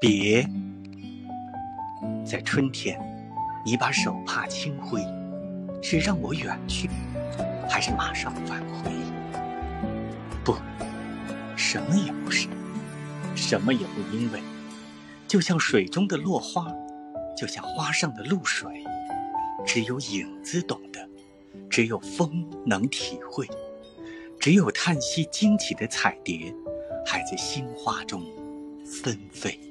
别在春天你把手帕轻挥是让我远去还是马上返回不什么也不是什么也不因为就像水中的落花就像花上的露水只有影子懂得只有风能体会只有叹息惊起的彩蝶还在心花中纷飞。